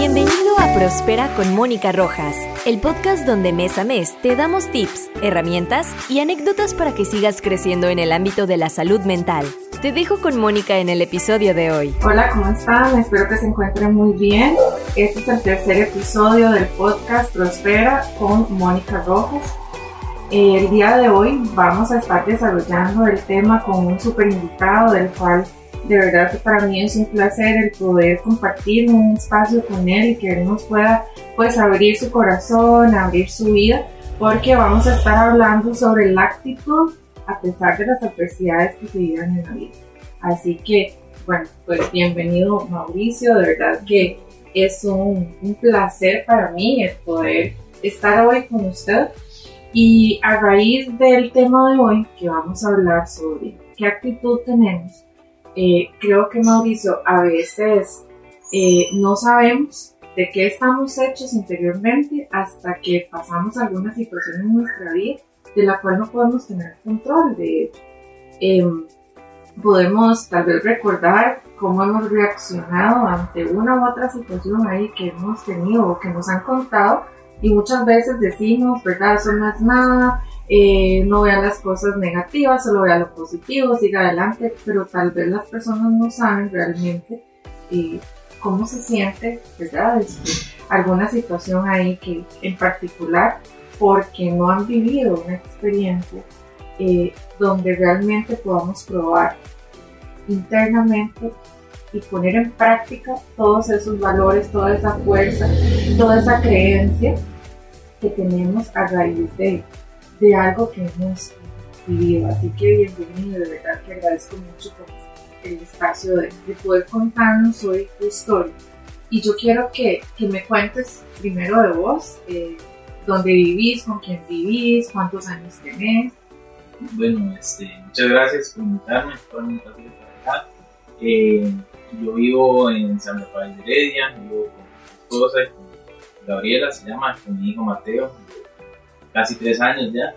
Bienvenido a Prospera con Mónica Rojas, el podcast donde mes a mes te damos tips, herramientas y anécdotas para que sigas creciendo en el ámbito de la salud mental. Te dejo con Mónica en el episodio de hoy. Hola, ¿cómo están? Espero que se encuentren muy bien. Este es el tercer episodio del podcast Prospera con Mónica Rojas. El día de hoy vamos a estar desarrollando el tema con un super invitado del cual de verdad que para mí es un placer el poder compartir un espacio con él y que él nos pueda pues abrir su corazón, abrir su vida, porque vamos a estar hablando sobre la actitud a pesar de las adversidades que se viven en la vida. Así que, bueno, pues bienvenido Mauricio, de verdad que es un, un placer para mí el poder estar hoy con usted. Y a raíz del tema de hoy, que vamos a hablar sobre qué actitud tenemos eh, creo que Mauricio, a veces eh, no sabemos de qué estamos hechos interiormente hasta que pasamos alguna situación en nuestra vida de la cual no podemos tener control de em, podemos tal vez recordar cómo hemos reaccionado ante una u otra situación ahí que hemos tenido o que nos han contado y muchas veces decimos, ¿verdad? Eso no es nada, eh, no vea las cosas negativas, solo vea lo positivo, siga adelante, pero tal vez las personas no saben realmente eh, cómo se siente, ¿verdad? Este, alguna situación ahí que en particular porque no han vivido una experiencia eh, donde realmente podamos probar internamente y poner en práctica todos esos valores, toda esa fuerza, toda esa creencia que tenemos a raíz de, de algo que hemos vivido. Así que bienvenido, de verdad que agradezco mucho por el espacio de, poder contarnos hoy tu historia. Y yo quiero que, que me cuentes primero de vos, eh, dónde vivís, con quién vivís, cuántos años tenés. Bueno, este, muchas gracias por invitarme, por invitarme para acá. Eh, yo vivo en San Rafael de Heredia, vivo con mi esposa con Gabriela, se llama, con mi hijo Mateo, casi tres años ya.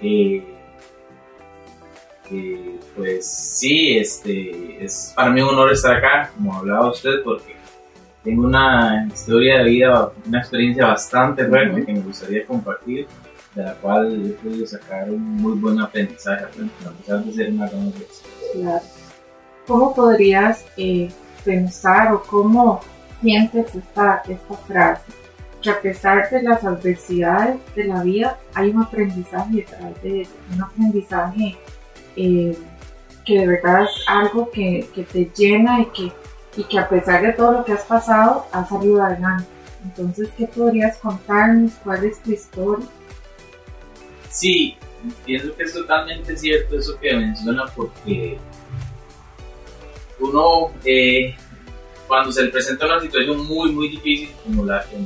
Eh, eh, pues sí, este, es para mí un honor estar acá, como hablaba usted, porque tengo una historia de vida, una experiencia bastante fuerte que me gustaría compartir, de la cual he podido sacar un muy buen aprendizaje, a pesar de ser una gran Claro. ¿Cómo podrías eh, pensar o cómo sientes esta, esta frase? Que a pesar de las adversidades de la vida, hay un aprendizaje detrás de eso, un aprendizaje eh, que de verdad es algo que, que, te llena y que, y que a pesar de todo lo que has pasado, has salido adelante. Entonces, ¿qué podrías contarnos? ¿Cuál es tu historia? Sí, pienso que es totalmente cierto eso que menciona porque uno eh, cuando se le presenta una situación muy muy difícil como la que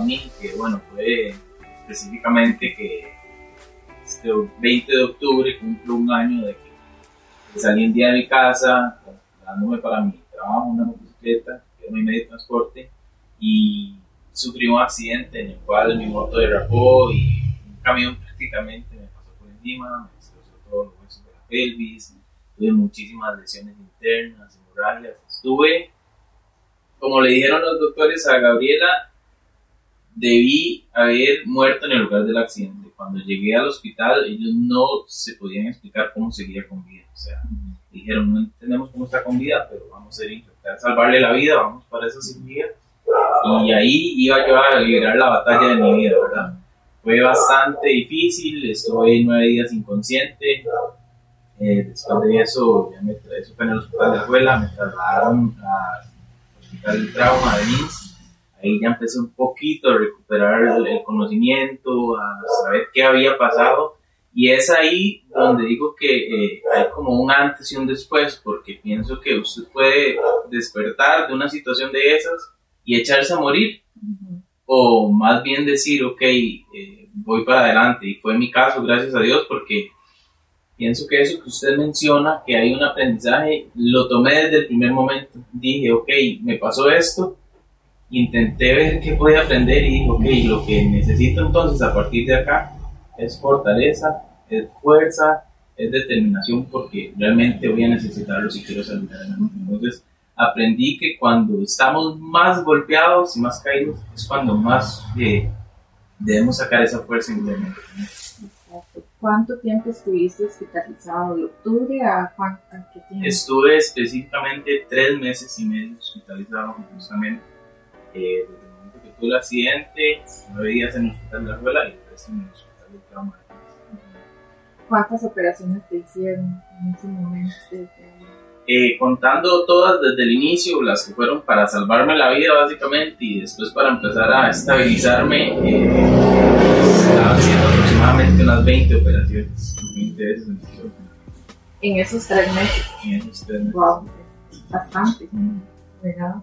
mí, que bueno, fue específicamente que este 20 de octubre cumplo un año de que salí un día de mi casa, dándome para mi trabajo una motocicleta, que era mi medio de transporte, y sufrí un accidente en el cual mi moto derrapó y un camión prácticamente me pasó por encima, me destrozó todos los huesos de la pelvis, tuve muchísimas lesiones internas, hemorragias, estuve, como le dijeron los doctores a Gabriela, debí haber muerto en el lugar del accidente. Cuando llegué al hospital, ellos no se podían explicar cómo seguía con vida. O sea, dijeron, no entendemos cómo está con vida, pero vamos a intentar salvarle la vida, vamos para esa cirugía. Y ahí iba yo a liberar la batalla de mi vida, ¿verdad? Fue bastante difícil, estuve nueve días inconsciente. Eh, después de eso, ya me, eso fue en el hospital de la escuela, me trasladaron al hospital de trauma de Minsk ya empecé un poquito a recuperar el, conocimiento, a saber qué había pasado. Y es ahí donde digo que eh, hay como un antes y un después, porque pienso que usted puede despertar de una situación de esas y echarse a morir, o más bien decir, ok, eh, voy para adelante. Y fue mi caso, gracias a Dios, porque pienso que eso que usted menciona, que hay un aprendizaje, lo tomé desde el primer momento. Dije, ok, me pasó esto, intenté ver qué podía aprender y dije, ok, lo que necesito entonces a partir de acá es fortaleza, es fuerza, es determinación porque realmente voy a necesitarlo si quiero salir adelante. Entonces, aprendí que cuando estamos más golpeados y más caídos es cuando más eh, debemos sacar esa fuerza interna. ¿Cuánto tiempo estuviste hospitalizado? ¿De octubre a, cuánto, qué tiempo? Estuve específicamente tres meses y medio hospitalizado, justamente. Eh, desde el momento que tuve el accidente, nueve días en el hospital de la escuela y tres en el hospital de trauma. ¿Cuántas operaciones te hicieron en ese momento? Eh, contando todas desde el inicio, las que fueron para salvarme la vida básicamente y después para empezar a estabilizarme, eh, haciendo aproximadamente unas 20 operaciones, 20 veces en esos tres meses. En esos tres meses. Wow, bastante, ¿verdad?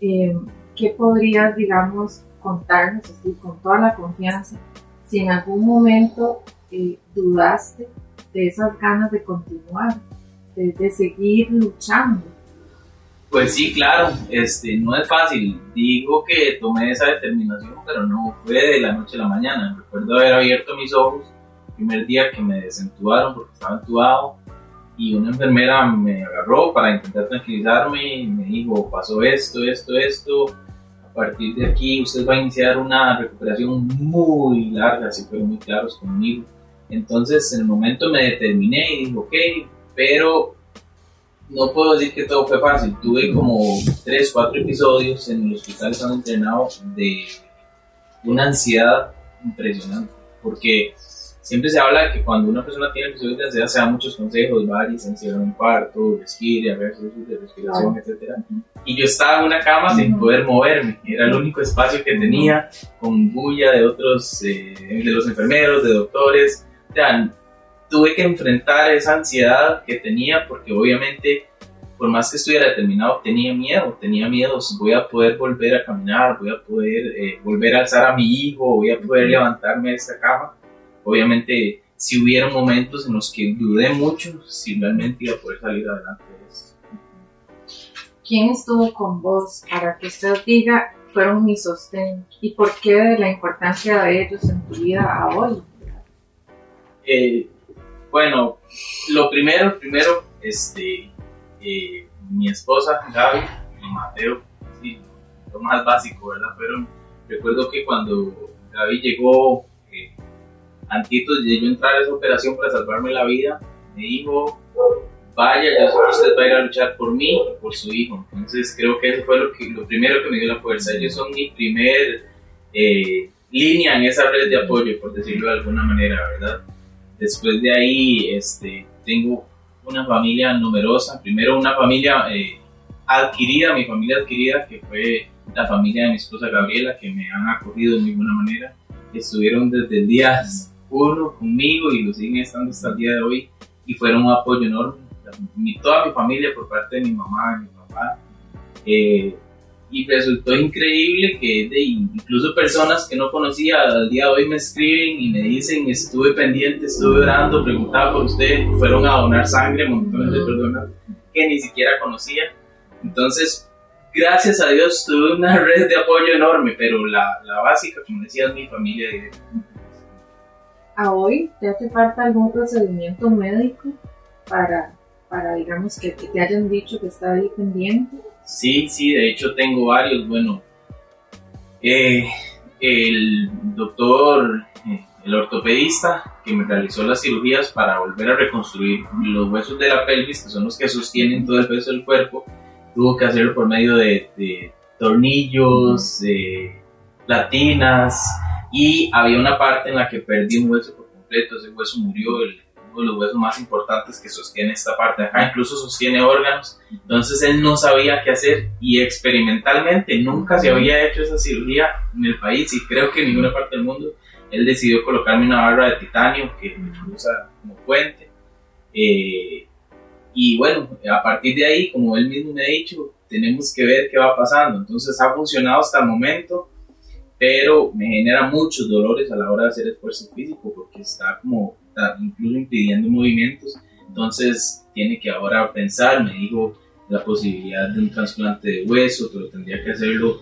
Eh, ¿Qué podrías, digamos, contarnos con toda la confianza, si en algún momento eh, dudaste de esas ganas de continuar? de, seguir luchando. Pues sí, claro, este, no es fácil. Digo que tomé esa determinación, pero no fue de la noche a la mañana. Recuerdo haber abierto mis ojos el primer día que me desentubaron porque estaba entubado y una enfermera me agarró para intentar tranquilizarme y me dijo, pasó esto, esto, esto. A partir de aquí usted va a iniciar una recuperación muy larga, si fueron muy claros conmigo. Entonces en el momento me determiné y dije, ok, pero no puedo decir que todo fue fácil. Tuve como tres, cuatro episodios en el hospital estando entrenado de una ansiedad impresionante, porque siempre se habla de que cuando una persona tiene episodios de ansiedad se dan muchos consejos, varios, encierra en un cuarto, respire, a ver de respiración, etc. Y yo estaba en una cama sin poder moverme, era el único espacio que tenía, con bulla de otros, eh, de los enfermeros, de doctores, o sea, tuve que enfrentar esa ansiedad que tenía porque obviamente por más que estuviera determinado tenía miedo, tenía miedo, voy a poder volver a caminar, voy a poder eh, volver a alzar a mi hijo, voy a poder levantarme de esta cama. Obviamente si hubiera momentos en los que dudé mucho si realmente iba a poder salir adelante de esto. ¿Quién estuvo con vos para que usted diga fueron mi sostén y por qué de la importancia de ellos en tu vida a hoy? Eh, bueno, lo primero, primero, este, eh, mi esposa Gaby y Mateo, sí, lo más básico, ¿verdad? Pero recuerdo que cuando Gaby llegó, eh, antes de yo entrar a esa operación para salvarme la vida, me dijo, vaya, yo sé que usted va a ir a luchar por mí y por su hijo. Entonces creo que eso fue lo, que, lo primero que me dio la fuerza. Ellos son mi primer eh, línea en esa red de apoyo, por decirlo de alguna manera, ¿verdad? Después de ahí, este, tengo una familia numerosa. Primero una familia eh, adquirida, mi familia adquirida, que fue la familia de mi esposa Gabriela, que me han acogido de muy buena manera. Estuvieron desde el día uno conmigo y lo siguen estando hasta el día de hoy y fueron un apoyo enorme. toda mi familia por parte de mi mamá, mi papá, eh, y resultó increíble que de, incluso personas que no conocía al día de hoy me escriben y me dicen estuve pendiente, estuve orando, preguntaba por usted, fueron a donar sangre, montones de personas que ni siquiera conocía. Entonces, gracias a Dios tuve una red de apoyo enorme, pero la, la básica, como decía, es mi familia ¿A hoy te hace falta algún procedimiento médico para, para digamos, que, que te hayan dicho que está ahí pendiente? Sí, sí, de hecho tengo varios. Bueno, eh, el doctor, eh, el ortopedista que me realizó las cirugías para volver a reconstruir los huesos de la pelvis, que son los que sostienen todo el peso del cuerpo, tuvo que hacerlo por medio de, tornillos, de platinas, y había una parte en la que perdí un hueso por completo, ese hueso murió, el, de los huesos más importantes que sostiene esta parte acá, incluso sostiene órganos. Entonces él no sabía qué hacer y experimentalmente nunca se había hecho esa cirugía en el país y creo que en ninguna parte del mundo. Él decidió colocarme una barra de titanio que me usa como puente. Eh, y bueno, a partir de ahí, como él mismo me ha dicho, tenemos que ver qué va pasando. Entonces ha funcionado hasta el momento, pero me genera muchos dolores a la hora de hacer esfuerzo físico porque está como incluso impidiendo movimientos. Entonces tiene que ahora pensar, me dijo, la posibilidad de un trasplante de hueso, pero tendría que hacerlo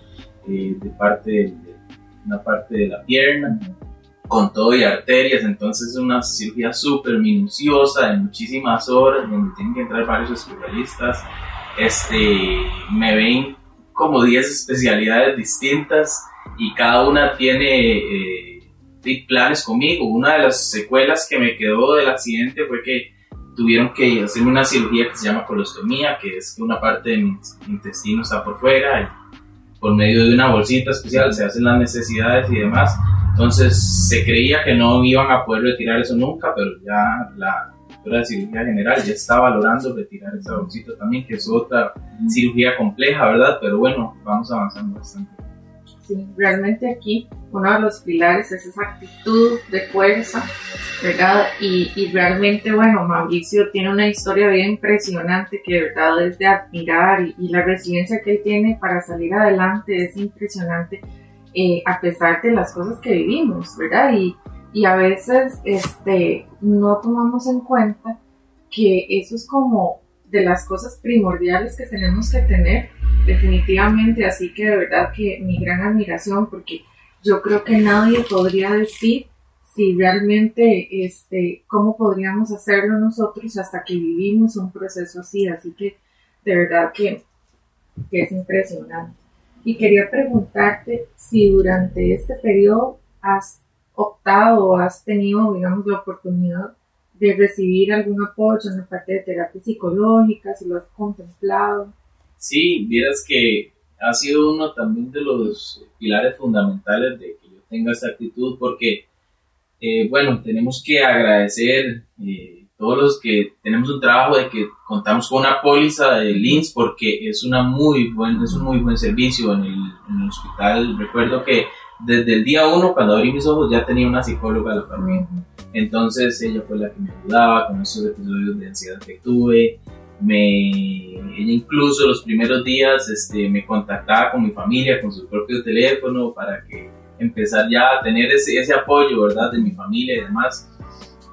eh, de parte de, una parte de la pierna, con todo y arterias, entonces es una cirugía súper minuciosa, de muchísimas horas, donde tienen que entrar varios especialistas. este, me ven como 10 especialidades distintas y cada una tiene eh, planes conmigo. Una de las secuelas que me quedó del accidente fue que tuvieron que hacerme una cirugía que se llama colostomía, que es que una parte de mi intestino está por fuera y por medio de una bolsita especial se hacen las necesidades y demás. Entonces se creía que no iban a poder retirar eso nunca, pero ya la doctora de cirugía general ya está valorando retirar esa bolsita también, que es otra cirugía compleja, ¿verdad? Pero bueno, vamos avanzando bastante. Sí, realmente aquí uno de los pilares es esa actitud de fuerza, ¿verdad? Y, y realmente, bueno, Mauricio tiene una historia bien impresionante que de verdad es de admirar y, la resiliencia que él tiene para salir adelante es impresionante eh, a pesar de las cosas que vivimos, ¿verdad? Y, y a veces este, no tomamos en cuenta que eso es como de las cosas primordiales que tenemos que tener definitivamente, así que de verdad que mi gran admiración porque yo creo que nadie podría decir si realmente, este, cómo podríamos hacerlo nosotros hasta que vivimos un proceso así, así que de verdad que, que es impresionante. Y quería preguntarte si durante este periodo has optado o has tenido, digamos, la oportunidad de recibir algún apoyo en la parte de terapia psicológica, si lo has contemplado. Sí, vieras que ha sido uno también de los pilares fundamentales de que yo tenga esa actitud porque, eh, bueno, tenemos que agradecer eh, todos los que tenemos un trabajo de que contamos con una póliza de LINS porque es, una muy buen, es un muy buen servicio en el, en el hospital. Recuerdo que desde el día uno, cuando abrí mis ojos, ya tenía una psicóloga a la par Entonces ella fue la que me ayudaba con esos episodios de ansiedad que tuve me, ella incluso los primeros días este, me contactaba con mi familia, con su propio teléfono, para que empezar ya a tener ese, ese apoyo, ¿verdad? De mi familia y demás.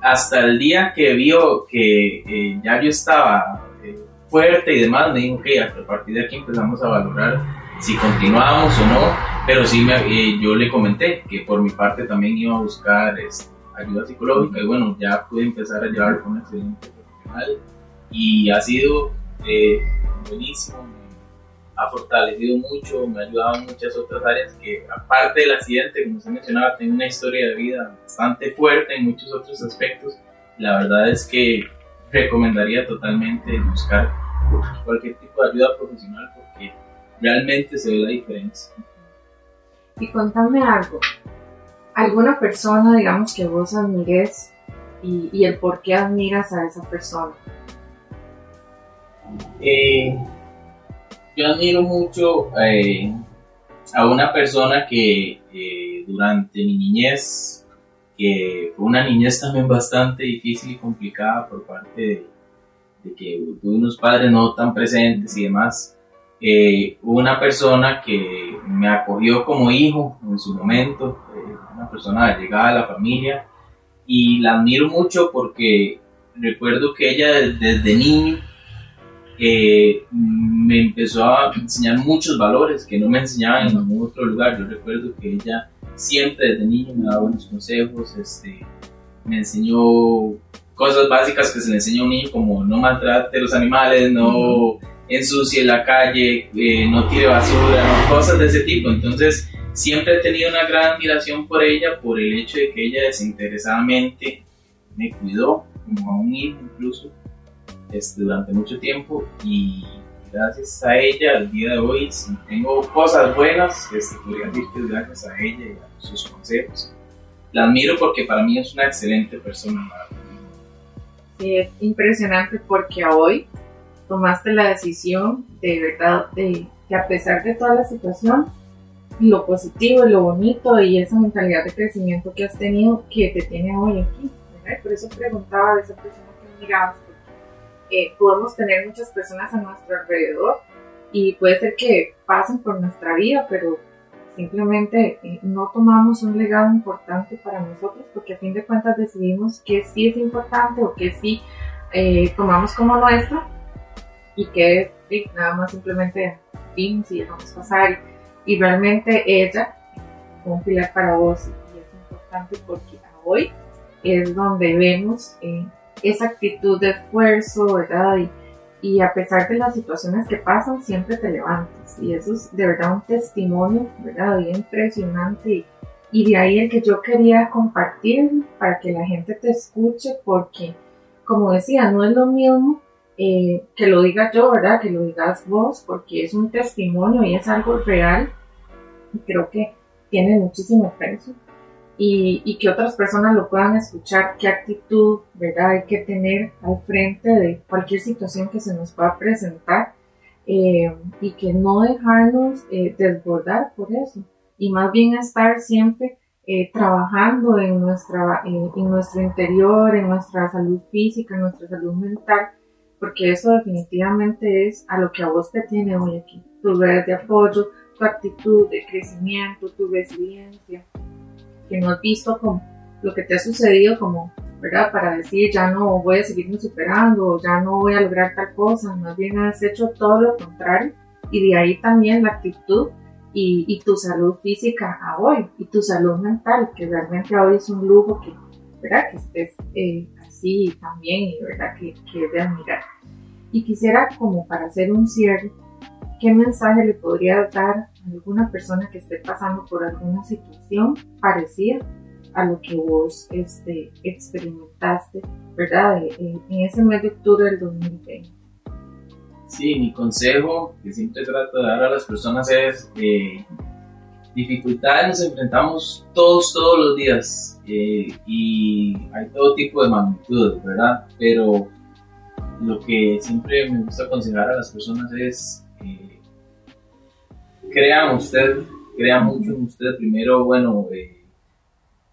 Hasta el día que vio que eh, ya yo estaba eh, fuerte y demás, me dijo que a partir de aquí empezamos a valorar si continuábamos o no, pero sí me, eh, yo le comenté que por mi parte también iba a buscar este, ayuda psicológica y bueno, ya pude empezar a llevar con un excelente profesional y ha sido eh, buenísimo, me ha fortalecido mucho, me ha ayudado en muchas otras áreas que aparte del accidente, como usted mencionaba, tengo una historia de vida bastante fuerte en muchos otros aspectos. La verdad es que recomendaría totalmente buscar cualquier tipo de ayuda profesional realmente se ve la diferencia. Y contame algo, alguna persona, digamos, que vos admires y, y el por qué admiras a esa persona. Eh, yo admiro mucho eh, a una persona que eh, durante mi niñez, que fue una niñez también bastante difícil y complicada por parte de, que tuve unos padres no tan presentes y demás, una persona que me acogió como hijo en su momento, una persona llegada a la familia, y la admiro mucho porque recuerdo que ella desde niño me empezó a enseñar muchos valores que no me enseñaban en ningún otro lugar. Yo recuerdo que ella siempre desde niño me daba buenos consejos, este, me enseñó cosas básicas que se le enseña a un niño como no maltrate los animales, no ensucie la calle, eh, no tire basura, cosas de ese tipo. Entonces siempre he tenido una gran admiración por ella, por el hecho de que ella desinteresadamente me cuidó, como a un hijo incluso este, durante mucho tiempo y gracias a ella al día de hoy, si tengo cosas buenas, este, podría decir gracias a ella y a sus consejos. La admiro porque para mí es una excelente persona. Sí, es impresionante porque hoy tomaste la decisión de verdad de que a pesar de toda la situación, lo positivo y lo bonito y esa mentalidad de crecimiento que has tenido que te tiene hoy aquí. Por eso preguntaba de esa persona que mirabas, podemos tener muchas personas a nuestro alrededor y puede ser que pasen por nuestra vida, pero simplemente eh, no tomamos un legado importante para nosotros porque a fin de cuentas decidimos que sí es importante o que sí eh, tomamos como nuestro y que nada más simplemente vimos y dejamos pasar y, realmente ella fue un pilar para vos y es importante porque hoy es donde vemos eh, esa actitud de esfuerzo, ¿verdad? Y, y a pesar de las situaciones que pasan, siempre te levantas. Y eso es de verdad un testimonio, ¿verdad? Bien impresionante. Y, y de ahí el que yo quería compartir para que la gente te escuche, porque, como decía, no es lo mismo eh, que lo diga yo, ¿verdad? Que lo digas vos, porque es un testimonio y es algo real. Y creo que tiene muchísimo peso y, que otras personas lo puedan escuchar, qué actitud, ¿verdad? Hay que tener al frente de cualquier situación que se nos pueda presentar eh, y que no dejarnos eh, desbordar por eso y más bien estar siempre eh, trabajando en, nuestra, en nuestro interior, en nuestra salud física, en nuestra salud mental, porque eso definitivamente es a lo que a vos te tiene hoy aquí, tu red de apoyo, tu actitud de crecimiento, tu resiliencia, que no has visto como lo que te ha sucedido como, ¿verdad? Para decir, ya no voy a seguirme superando, ya no voy a lograr tal cosa, más bien has hecho todo lo contrario y de ahí también la actitud y, y tu salud física a hoy y tu salud mental, que realmente hoy es un lujo que, ¿verdad? Que estés eh, así también y, ¿verdad? Que, que es de admirar. Y quisiera como para hacer un cierre, ¿qué mensaje le podrías dar a alguna persona que esté pasando por alguna situación parecida a lo que vos este, experimentaste, ¿verdad? En, ese mes de octubre del 2020. Sí, mi consejo que siempre trato de dar a las personas es eh, dificultades nos enfrentamos todos, todos los días eh, y hay todo tipo de magnitudes, ¿verdad? Pero lo que siempre me gusta aconsejar a las personas es crean usted, crea mucho en usted. Primero, bueno, eh,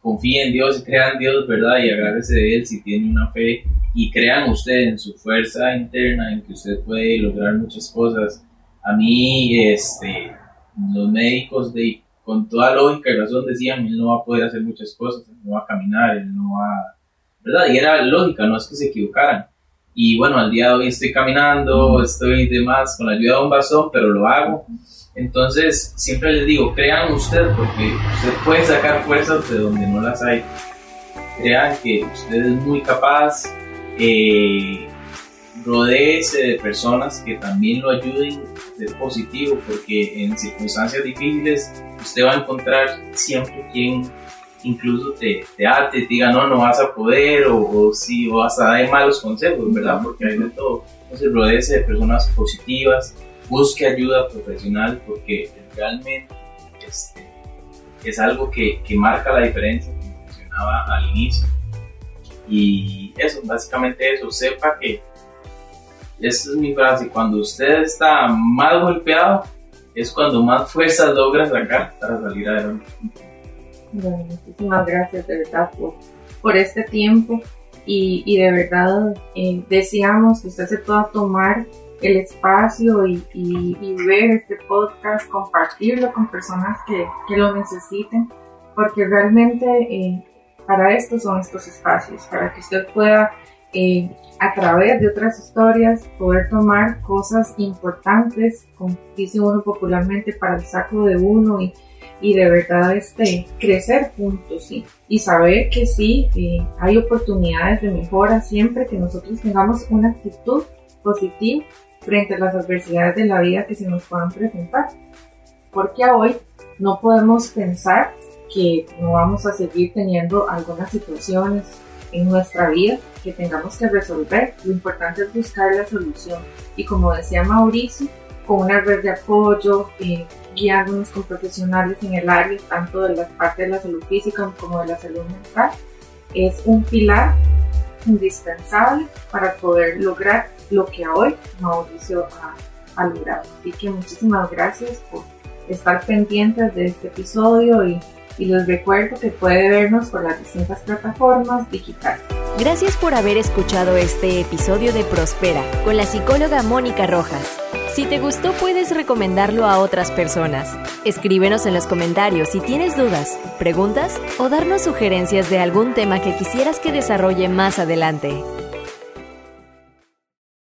confíe en Dios, crea en Dios, ¿verdad? Y agradece de Él si tiene una fe. Y crean usted en su fuerza interna, en que usted puede lograr muchas cosas. A mí, este, los médicos de, con toda lógica y razón decían, él no va a poder hacer muchas cosas, no va a caminar, él no va, ¿verdad? Y era lógica, no es que se equivocaran. Y bueno, al día de hoy estoy caminando, estoy demás con la ayuda de un bastón, pero lo hago. Entonces, siempre les digo, crean usted, porque usted puede sacar fuerzas de donde no las hay. Crean que usted es muy capaz, eh, rodeese de personas que también lo ayuden positivo, porque en circunstancias difíciles usted va a encontrar siempre quien incluso te, te ate, te diga no, no vas a poder, o, o sí, o hasta dar malos consejos, ¿verdad? Porque hay de todo. Entonces, rodeese de personas positivas, busque ayuda profesional porque realmente este, es algo que, que, marca la diferencia, como mencionaba al inicio. Y eso, básicamente eso, sepa que, esta es mi frase, cuando usted está más golpeado, es cuando más fuerza logra sacar para salir adelante. Bueno, muchísimas gracias de verdad por, por este tiempo y, y de verdad eh, deseamos que usted se pueda tomar el espacio y, ver este podcast, compartirlo con personas que, lo necesiten, porque realmente eh, para esto son estos espacios, para que usted pueda eh, a través de otras historias poder tomar cosas importantes, como dice uno popularmente, para el saco de uno y, de verdad este, crecer juntos y saber que sí, eh, hay oportunidades de mejora siempre que nosotros tengamos una actitud positiva frente a las adversidades de la vida que se nos puedan presentar. Porque hoy no podemos pensar que no vamos a seguir teniendo algunas situaciones en nuestra vida que tengamos que resolver. Lo importante es buscar la solución. Y como decía Mauricio, con una red de apoyo, eh, guiándonos con profesionales en el área, tanto de la parte de la salud física como de la salud mental, es un pilar indispensable para poder lograr lo que hoy Mauricio ha, logrado. Así que muchísimas gracias por estar pendientes de este episodio y, y les recuerdo que puede vernos por las distintas plataformas digitales. Gracias por haber escuchado este episodio de Prospera con la psicóloga Mónica Rojas. Si te gustó puedes recomendarlo a otras personas. Escríbenos en los comentarios si tienes dudas, preguntas o darnos sugerencias de algún tema que quisieras que desarrolle más adelante.